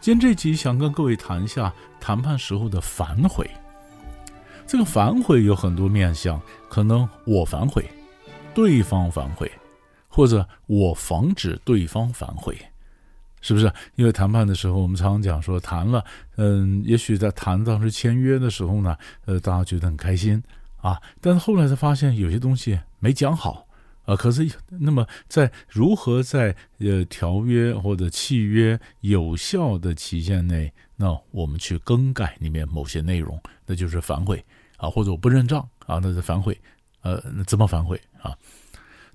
今天这集想跟各位谈一下谈判时候的反悔。这个反悔有很多面向，可能我反悔，对方反悔，或者我防止对方反悔，是不是？因为谈判的时候，我们常常讲说谈了，嗯，也许在谈当时签约的时候呢，呃，大家觉得很开心啊，但是后来才发现有些东西没讲好。啊，可是那么在如何在呃条约或者契约有效的期限内，那我们去更改里面某些内容，那就是反悔啊，或者我不认账啊，那是反悔，呃，那怎么反悔啊？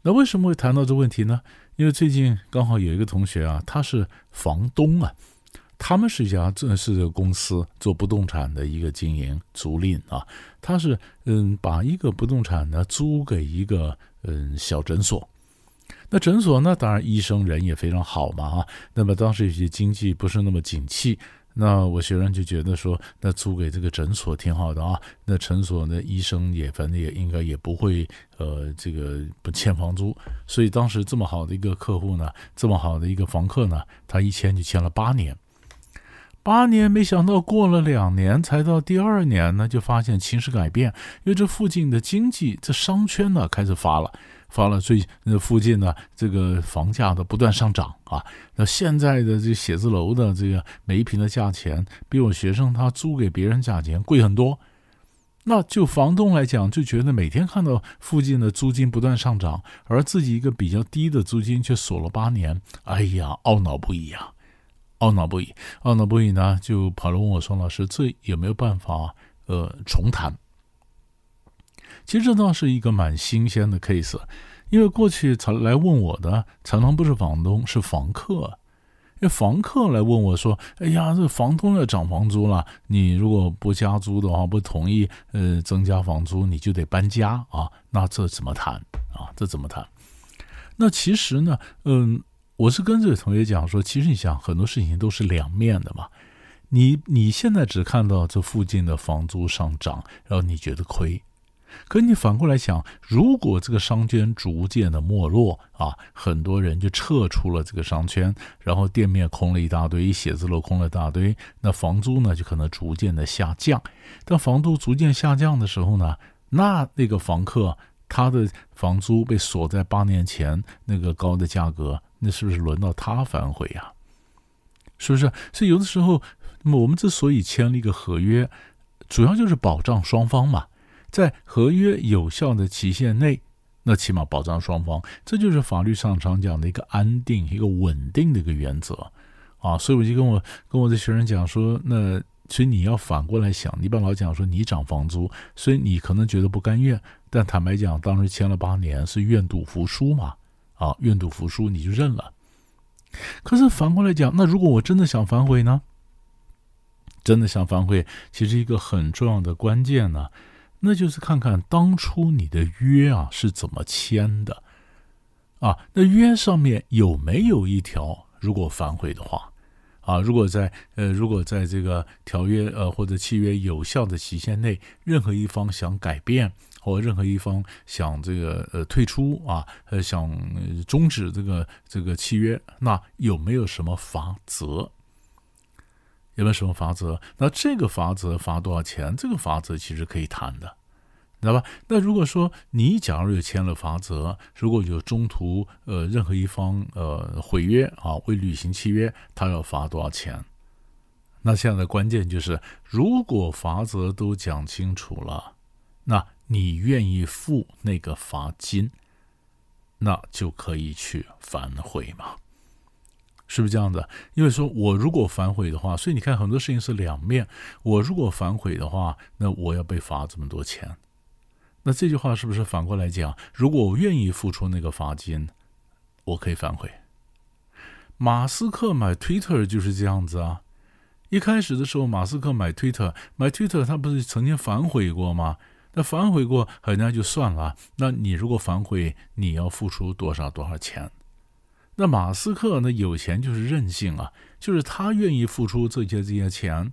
那为什么会谈到这问题呢？因为最近刚好有一个同学啊，他是房东啊。他们是一家正式的公司，做不动产的一个经营租赁啊。他是嗯，把一个不动产呢租给一个嗯小诊所。那诊所呢，当然医生人也非常好嘛啊。那么当时有些经济不是那么景气，那我学生就觉得说，那租给这个诊所挺好的啊。那诊所的医生也反正也应该也不会呃这个不欠房租，所以当时这么好的一个客户呢，这么好的一个房客呢，他一签就签了八年。八年，没想到过了两年，才到第二年呢，就发现情势改变，因为这附近的经济，这商圈呢开始发了，发了，最那附近呢这个房价的不断上涨啊。那现在的这写字楼的这个每一平的价钱，比我学生他租给别人价钱贵很多。那就房东来讲，就觉得每天看到附近的租金不断上涨，而自己一个比较低的租金却锁了八年，哎呀，懊恼不已啊。懊恼不已，懊恼不已呢，就跑来问我说：“老师，这有没有办法呃重谈？”其实这倒是一个蛮新鲜的 case，因为过去常来问我的常常不是房东，是房客。因为房客来问我说：“哎呀，这房东要涨房租了，你如果不加租的话，不同意呃增加房租，你就得搬家啊。那这怎么谈啊？这怎么谈？那其实呢，嗯。”我是跟这个同学讲说，其实你想很多事情都是两面的嘛。你你现在只看到这附近的房租上涨，然后你觉得亏。可你反过来想，如果这个商圈逐渐的没落啊，很多人就撤出了这个商圈，然后店面空了一大堆，写字楼空了一大堆，那房租呢就可能逐渐的下降。当房租逐渐下降的时候呢，那那个房客他的房租被锁在八年前那个高的价格。那是不是轮到他反悔呀？是不是？所以有的时候，那么我们之所以签了一个合约，主要就是保障双方嘛，在合约有效的期限内，那起码保障双方，这就是法律上常讲的一个安定、一个稳定的一个原则啊。所以我就跟我跟我的学生讲说，那所以你要反过来想，你不要老讲说你涨房租，所以你可能觉得不甘愿，但坦白讲，当时签了八年是愿赌服输嘛。啊，愿赌服输，你就认了。可是反过来讲，那如果我真的想反悔呢？真的想反悔，其实一个很重要的关键呢，那就是看看当初你的约啊是怎么签的啊？那约上面有没有一条，如果反悔的话，啊，如果在呃，如果在这个条约呃或者契约有效的期限内，任何一方想改变。或任何一方想这个呃退出啊，呃想终止这个这个契约，那有没有什么罚则？有没有什么罚则？那这个罚则罚多少钱？这个罚则其实可以谈的，知道吧？那如果说你假如有签了罚则，如果有中途呃任何一方呃毁约啊，未履行契约，他要罚多少钱？那现在的关键就是，如果罚则都讲清楚了，那。你愿意付那个罚金，那就可以去反悔嘛？是不是这样的？因为说我如果反悔的话，所以你看很多事情是两面。我如果反悔的话，那我要被罚这么多钱。那这句话是不是反过来讲？如果我愿意付出那个罚金，我可以反悔。马斯克买 Twitter 就是这样子啊。一开始的时候，马斯克买推特，买推特他不是曾经反悔过吗？那反悔过，人家就算了。那你如果反悔，你要付出多少多少钱？那马斯克呢？有钱就是任性啊，就是他愿意付出这些这些钱，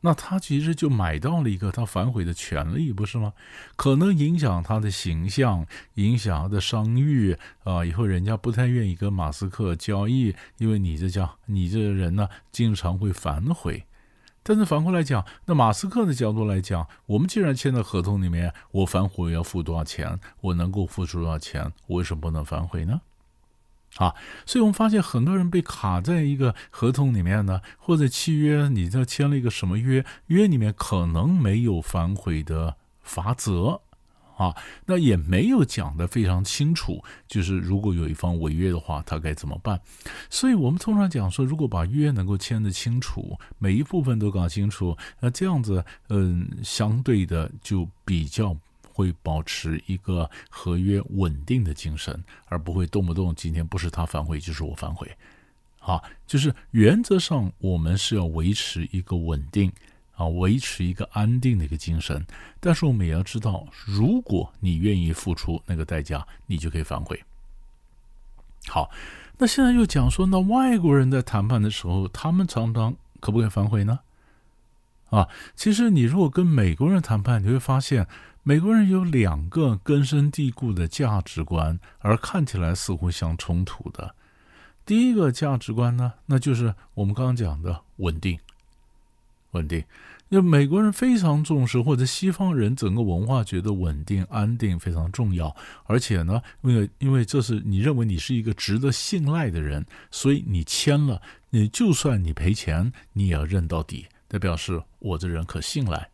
那他其实就买到了一个他反悔的权利，不是吗？可能影响他的形象，影响他的声誉啊，以后人家不太愿意跟马斯克交易，因为你这叫你这个人呢，经常会反悔。但是反过来讲，那马斯克的角度来讲，我们既然签了合同里面，我反悔要付多少钱，我能够付出多少钱，我为什么不能反悔呢？啊，所以我们发现很多人被卡在一个合同里面呢，或者契约，你这签了一个什么约？约里面可能没有反悔的法则，啊，那也没有讲得非常清楚，就是如果有一方违约的话，他该怎么办？所以我们通常讲说，如果把约能够签得清楚，每一部分都搞清楚，那这样子，嗯，相对的就比较。会保持一个合约稳定的精神，而不会动不动今天不是他反悔就是我反悔，啊，就是原则上我们是要维持一个稳定啊，维持一个安定的一个精神。但是我们也要知道，如果你愿意付出那个代价，你就可以反悔。好，那现在又讲说，那外国人在谈判的时候，他们常常可不可以反悔呢？啊，其实你如果跟美国人谈判，你会发现。美国人有两个根深蒂固的价值观，而看起来似乎相冲突的。第一个价值观呢，那就是我们刚刚讲的稳定。稳定，那美国人非常重视，或者西方人整个文化觉得稳定、安定非常重要。而且呢，因为因为这是你认为你是一个值得信赖的人，所以你签了，你就算你赔钱，你也要认到底，代表示我这人可信赖。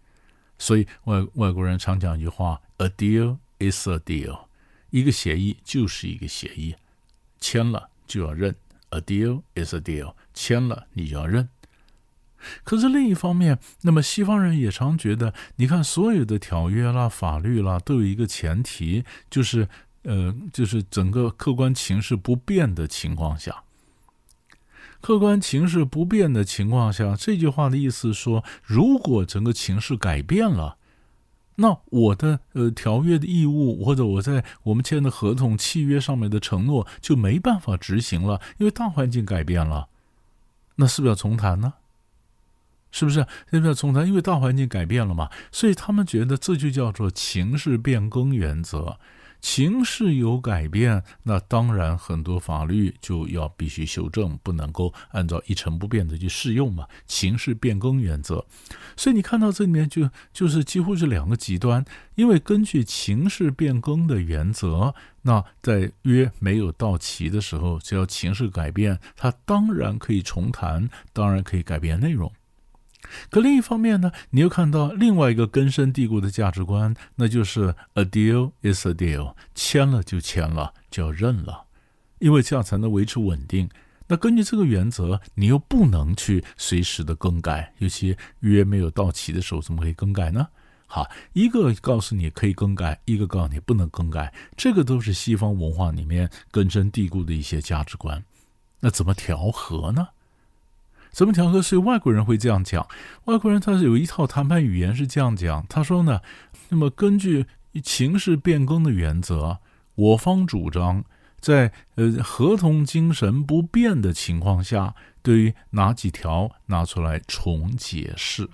所以外外国人常讲一句话：“A deal is a deal”，一个协议就是一个协议，签了就要认。“A deal is a deal”，签了你就要认。可是另一方面，那么西方人也常觉得，你看所有的条约啦、法律啦，都有一个前提，就是呃，就是整个客观情势不变的情况下。客观情势不变的情况下，这句话的意思说，如果整个情势改变了，那我的呃条约的义务或者我在我们签的合同契约上面的承诺就没办法执行了，因为大环境改变了，那是不是要重谈呢？是不是？是不是要重谈？因为大环境改变了嘛，所以他们觉得这就叫做情势变更原则。情势有改变，那当然很多法律就要必须修正，不能够按照一成不变的去适用嘛。情势变更原则，所以你看到这里面就就是几乎是两个极端，因为根据情势变更的原则，那在约没有到期的时候，只要情势改变，它当然可以重谈，当然可以改变内容。可另一方面呢，你又看到另外一个根深蒂固的价值观，那就是 a deal is a deal，签了就签了，就要认了，因为这样才能维持稳定。那根据这个原则，你又不能去随时的更改，尤其约没有到期的时候，怎么可以更改呢？好，一个告诉你可以更改，一个告诉你不能更改，这个都是西方文化里面根深蒂固的一些价值观。那怎么调和呢？怎么调和？是外国人会这样讲。外国人他是有一套谈判语言是这样讲。他说呢，那么根据情势变更的原则，我方主张在呃合同精神不变的情况下，对于哪几条拿出来重解释。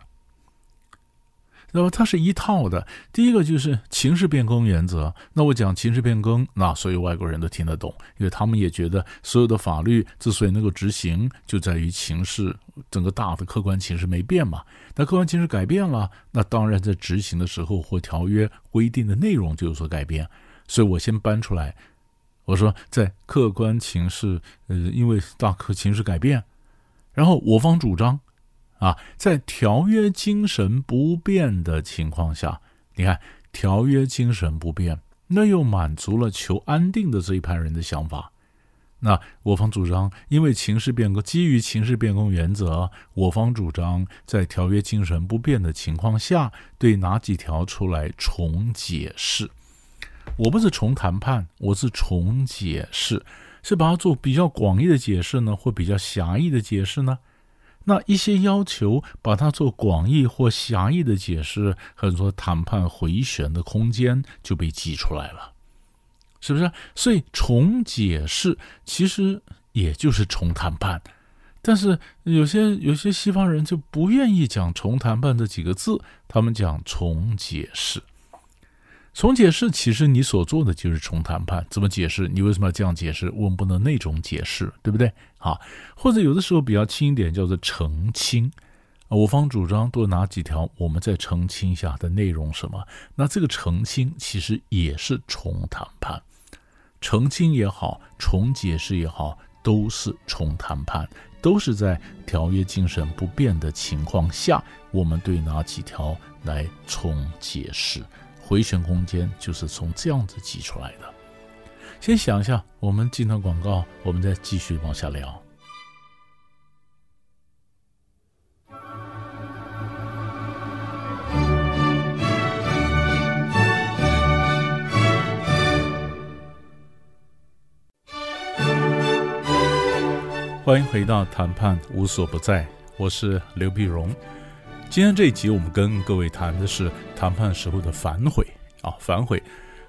那么它是一套的，第一个就是情势变更原则。那我讲情势变更，那所有外国人都听得懂，因为他们也觉得所有的法律之所以能够执行，就在于情势整个大的客观情势没变嘛。那客观情势改变了，那当然在执行的时候或条约规定的内容就有所改变。所以我先搬出来，我说在客观情势，呃，因为大客情势改变，然后我方主张。啊，在条约精神不变的情况下，你看条约精神不变，那又满足了求安定的这一派人的想法。那我方主张，因为情势变更，基于情势变更原则，我方主张在条约精神不变的情况下，对哪几条出来重解释？我不是重谈判，我是重解释，是把它做比较广义的解释呢，或比较狭义的解释呢？那一些要求把它做广义或狭义的解释，很多谈判回旋的空间就被挤出来了，是不是？所以重解释其实也就是重谈判，但是有些有些西方人就不愿意讲重谈判这几个字，他们讲重解释。重解释其实你所做的就是重谈判，怎么解释？你为什么要这样解释？我们不能那种解释，对不对？好，或者有的时候比较轻一点，叫做澄清。我方主张多哪几条，我们再澄清一下的内容什么？那这个澄清其实也是重谈判，澄清也好，重解释也好，都是重谈判，都是在条约精神不变的情况下，我们对哪几条来重解释。回旋空间就是从这样子挤出来的。先想一下，我们进段广告，我们再继续往下聊。欢迎回到谈判无所不在，我是刘必荣。今天这一集，我们跟各位谈的是谈判时候的反悔啊，反悔，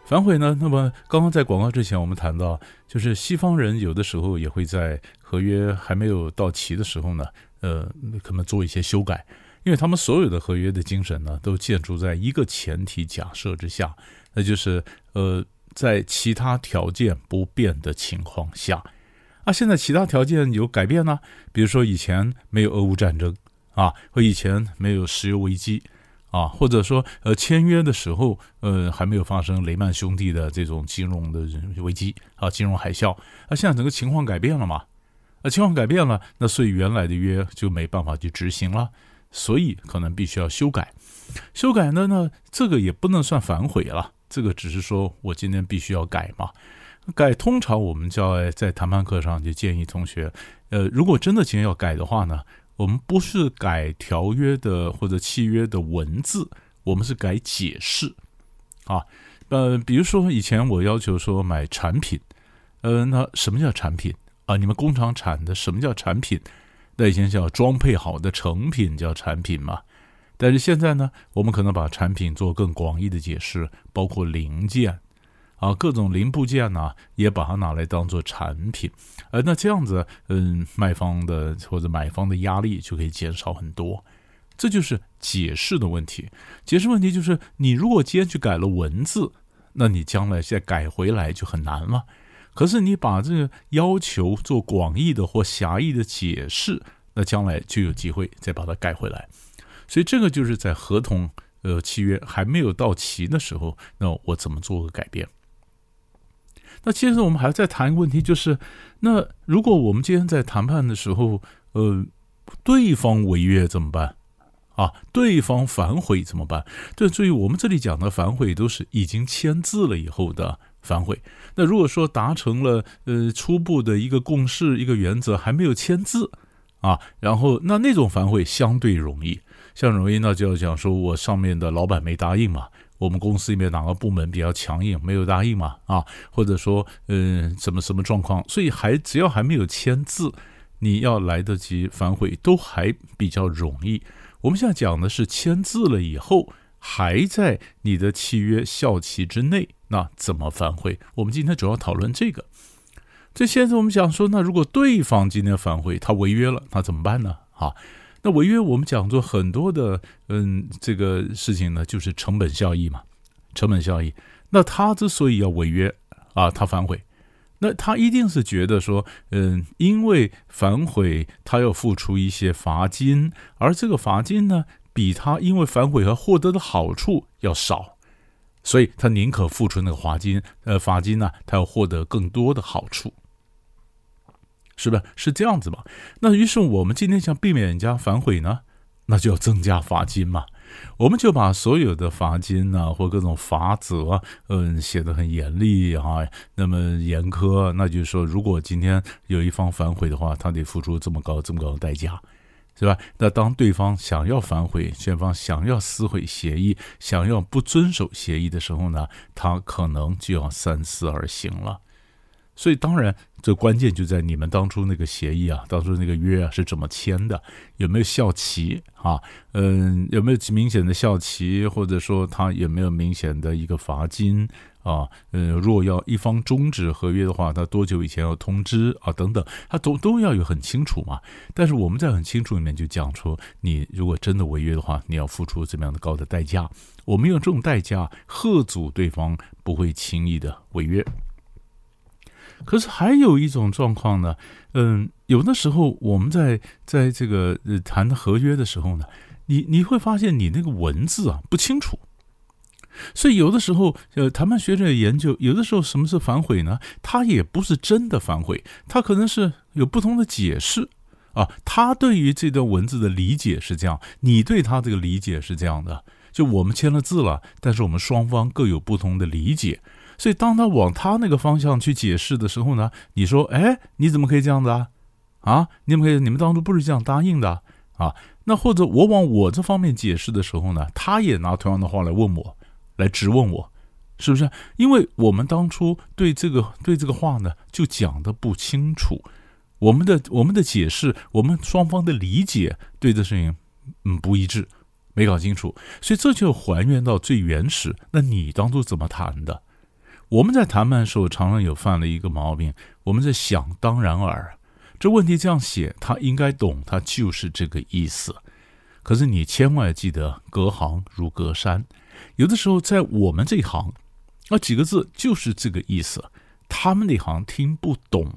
反悔呢？那么刚刚在广告之前，我们谈到，就是西方人有的时候也会在合约还没有到期的时候呢，呃，可能做一些修改，因为他们所有的合约的精神呢，都建筑在一个前提假设之下，那就是呃，在其他条件不变的情况下，啊，现在其他条件有改变呢，比如说以前没有俄乌战争。啊，和以前没有石油危机，啊，或者说呃签约的时候，呃还没有发生雷曼兄弟的这种金融的危机啊，金融海啸，那、啊、现在整个情况改变了嘛？那情况改变了，那所以原来的约就没办法去执行了，所以可能必须要修改。修改呢，那这个也不能算反悔了，这个只是说我今天必须要改嘛。改通常我们叫在谈判课上就建议同学，呃，如果真的今天要改的话呢，我们不是改条约的或者契约的文字，我们是改解释，啊，呃，比如说以前我要求说买产品，呃，那什么叫产品啊？你们工厂产的什么叫产品？那以前叫装配好的成品叫产品嘛。但是现在呢，我们可能把产品做更广义的解释，包括零件。啊，各种零部件呢，也把它拿来当做产品，呃，那这样子，嗯，卖方的或者买方的压力就可以减少很多。这就是解释的问题。解释问题就是，你如果今天去改了文字，那你将来再改回来就很难了。可是你把这个要求做广义的或狭义的解释，那将来就有机会再把它改回来。所以这个就是在合同呃契约还没有到期的时候，那我怎么做个改变？那接着我们还要再谈一个问题，就是那如果我们今天在谈判的时候，呃，对方违约怎么办？啊，对方反悔怎么办？这注意我们这里讲的反悔都是已经签字了以后的反悔。那如果说达成了呃初步的一个共识、一个原则，还没有签字啊，然后那那种反悔相对容易，像容易那就要讲说我上面的老板没答应嘛。我们公司里面哪个部门比较强硬，没有答应嘛？啊，或者说，嗯，什么什么状况？所以还只要还没有签字，你要来得及反悔，都还比较容易。我们现在讲的是签字了以后，还在你的契约效期之内，那怎么反悔？我们今天主要讨论这个。这现在我们讲说，那如果对方今天反悔，他违约了，那怎么办呢？啊？那违约，我们讲做很多的，嗯，这个事情呢，就是成本效益嘛，成本效益。那他之所以要违约啊，他反悔，那他一定是觉得说，嗯，因为反悔，他要付出一些罚金，而这个罚金呢，比他因为反悔而获得的好处要少，所以他宁可付出那个罚金，呃，罚金呢，他要获得更多的好处。是不是是这样子嘛？那于是我们今天想避免人家反悔呢，那就要增加罚金嘛。我们就把所有的罚金呢、啊，或各种罚则，嗯，写得很严厉啊，那么严苛。那就是说，如果今天有一方反悔的话，他得付出这么高、这么高的代价，是吧？那当对方想要反悔，双方想要撕毁协议，想要不遵守协议的时候呢，他可能就要三思而行了。所以当然，这关键就在你们当初那个协议啊，当初那个约啊是怎么签的，有没有效期啊？嗯，有没有明显的效期，或者说他有没有明显的一个罚金啊？嗯，如果要一方终止合约的话，他多久以前要通知啊？等等，他都都要有很清楚嘛。但是我们在很清楚里面就讲出，你如果真的违约的话，你要付出怎么样的高的代价？我们用这种代价吓阻对方不会轻易的违约。可是还有一种状况呢，嗯，有的时候我们在在这个谈合约的时候呢，你你会发现你那个文字啊不清楚，所以有的时候呃谈判学者研究，有的时候什么是反悔呢？他也不是真的反悔，他可能是有不同的解释啊。他对于这段文字的理解是这样，你对他这个理解是这样的，就我们签了字了，但是我们双方各有不同的理解。所以，当他往他那个方向去解释的时候呢，你说：“哎，你怎么可以这样子啊？啊，你怎么可以？你们当初不是这样答应的啊？那或者我往我这方面解释的时候呢，他也拿同样的话来问我，来质问我，是不是？因为我们当初对这个对这个话呢，就讲的不清楚，我们的我们的解释，我们双方的理解对这事情嗯不一致，没搞清楚，所以这就还原到最原始。那你当初怎么谈的？”我们在谈判的时候，常常有犯了一个毛病，我们在想当然耳，这问题这样写，他应该懂，他就是这个意思。可是你千万记得，隔行如隔山，有的时候在我们这一行，那几个字就是这个意思，他们那行听不懂。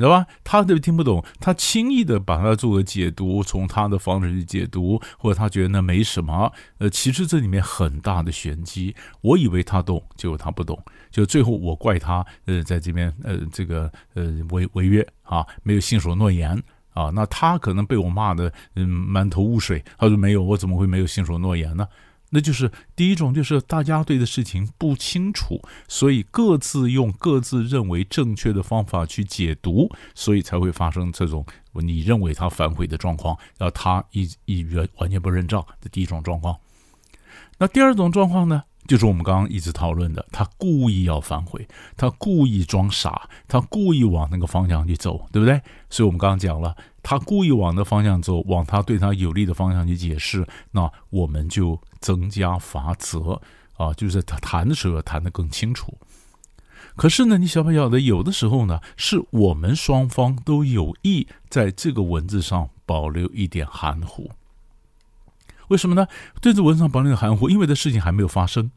知道吧？他都听不懂，他轻易的把它做个解读，从他的方式去解读，或者他觉得那没什么。呃，其实这里面很大的玄机。我以为他懂，结果他不懂，就最后我怪他，呃，在这边呃这个呃违违约啊，没有信守诺言啊。那他可能被我骂的嗯满头雾水。他说没有，我怎么会没有信守诺言呢？那就是第一种，就是大家对的事情不清楚，所以各自用各自认为正确的方法去解读，所以才会发生这种你认为他反悔的状况，然后他一一完完全不认账的第一种状况。那第二种状况呢，就是我们刚刚一直讨论的，他故意要反悔，他故意装傻，他故意往那个方向去走，对不对？所以我们刚刚讲了。他故意往那方向走，往他对他有利的方向去解释，那我们就增加罚则啊，就是他谈的时候谈得更清楚。可是呢，你晓不晓得，有的时候呢，是我们双方都有意在这个文字上保留一点含糊。为什么呢？对这文字上保留含糊，因为这事情还没有发生。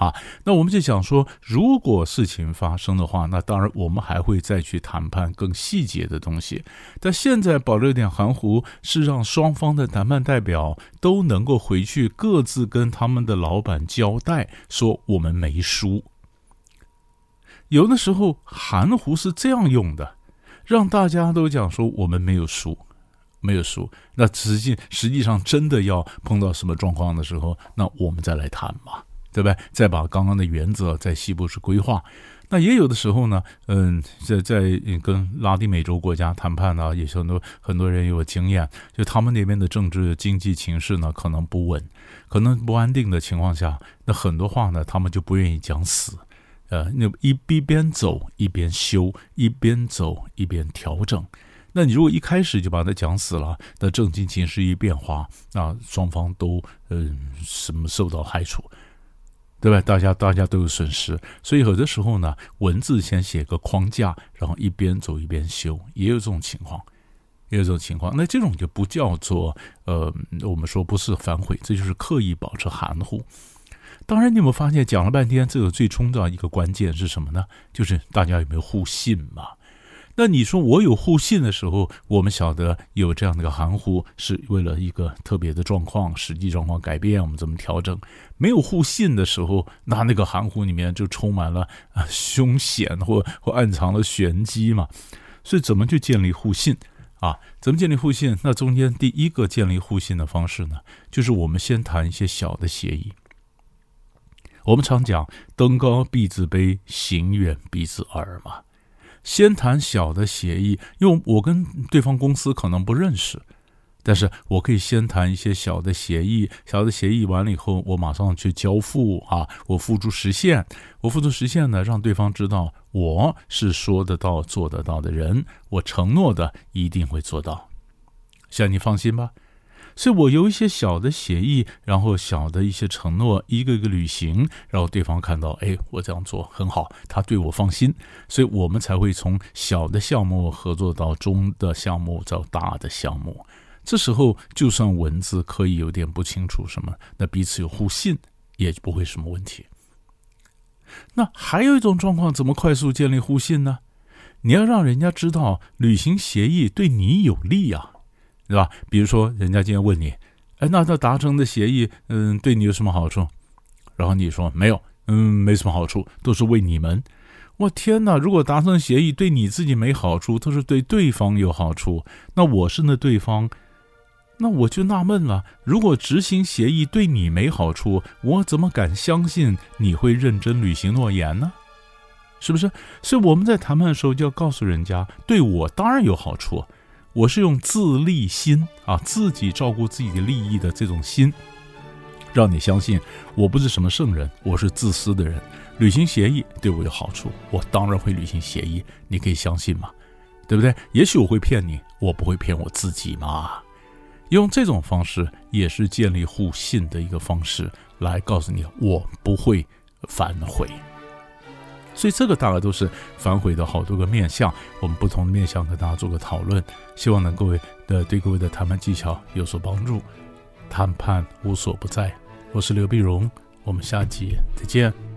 啊，那我们就想说，如果事情发生的话，那当然我们还会再去谈判更细节的东西。但现在保留点含糊，是让双方的谈判代表都能够回去各自跟他们的老板交代，说我们没输。有的时候含糊是这样用的，让大家都讲说我们没有输，没有输。那实际实际上真的要碰到什么状况的时候，那我们再来谈嘛。对不对？再把刚刚的原则在西部是规划。那也有的时候呢，嗯，在在跟拉丁美洲国家谈判呢，也是很多很多人有经验，就他们那边的政治经济情势呢，可能不稳，可能不安定的情况下，那很多话呢，他们就不愿意讲死，呃，那一一边走一边修，一边走一边调整。那你如果一开始就把它讲死了，那政经情势一变化，那双方都嗯什么受到害处。对吧？大家大家都有损失，所以有的时候呢，文字先写个框架，然后一边走一边修，也有这种情况，也有这种情况。那这种就不叫做呃，我们说不是反悔，这就是刻意保持含糊。当然，你有没有发现讲了半天，这个最重要的一个关键是什么呢？就是大家有没有互信嘛？那你说我有互信的时候，我们晓得有这样的一个含糊，是为了一个特别的状况，实际状况改变，我们怎么调整？没有互信的时候，那那个含糊里面就充满了啊凶险或 或暗藏了玄机嘛。所以怎么去建立互信啊？怎么建立互信？那中间第一个建立互信的方式呢，就是我们先谈一些小的协议。我们常讲“登高必自卑，行远必自耳”嘛。先谈小的协议，因为我跟对方公司可能不认识，但是我可以先谈一些小的协议，小的协议完了以后，我马上去交付啊，我付诸实现，我付诸实现呢，让对方知道我是说得到做得到的人，我承诺的一定会做到，向你放心吧。所以我有一些小的协议，然后小的一些承诺，一个一个履行，然后对方看到，哎，我这样做很好，他对我放心，所以我们才会从小的项目合作到中的项目，到大的项目。这时候，就算文字可以有点不清楚什么，那彼此有互信，也不会什么问题。那还有一种状况，怎么快速建立互信呢？你要让人家知道履行协议对你有利啊。对吧？比如说，人家今天问你，哎，那他达成的协议，嗯，对你有什么好处？然后你说没有，嗯，没什么好处，都是为你们。我天哪！如果达成协议对你自己没好处，都是对对方有好处，那我是那对方，那我就纳闷了。如果执行协议对你没好处，我怎么敢相信你会认真履行诺言呢？是不是？所以我们在谈判的时候就要告诉人家，对我当然有好处。我是用自利心啊，自己照顾自己的利益的这种心，让你相信我不是什么圣人，我是自私的人。履行协议对我有好处，我当然会履行协议，你可以相信吗？对不对？也许我会骗你，我不会骗我自己嘛。用这种方式也是建立互信的一个方式，来告诉你我不会反悔。所以这个大概都是反悔的好多个面相，我们不同的面相跟大家做个讨论，希望能各位的对各位的谈判技巧有所帮助。谈判无所不在，我是刘碧荣，我们下集再见。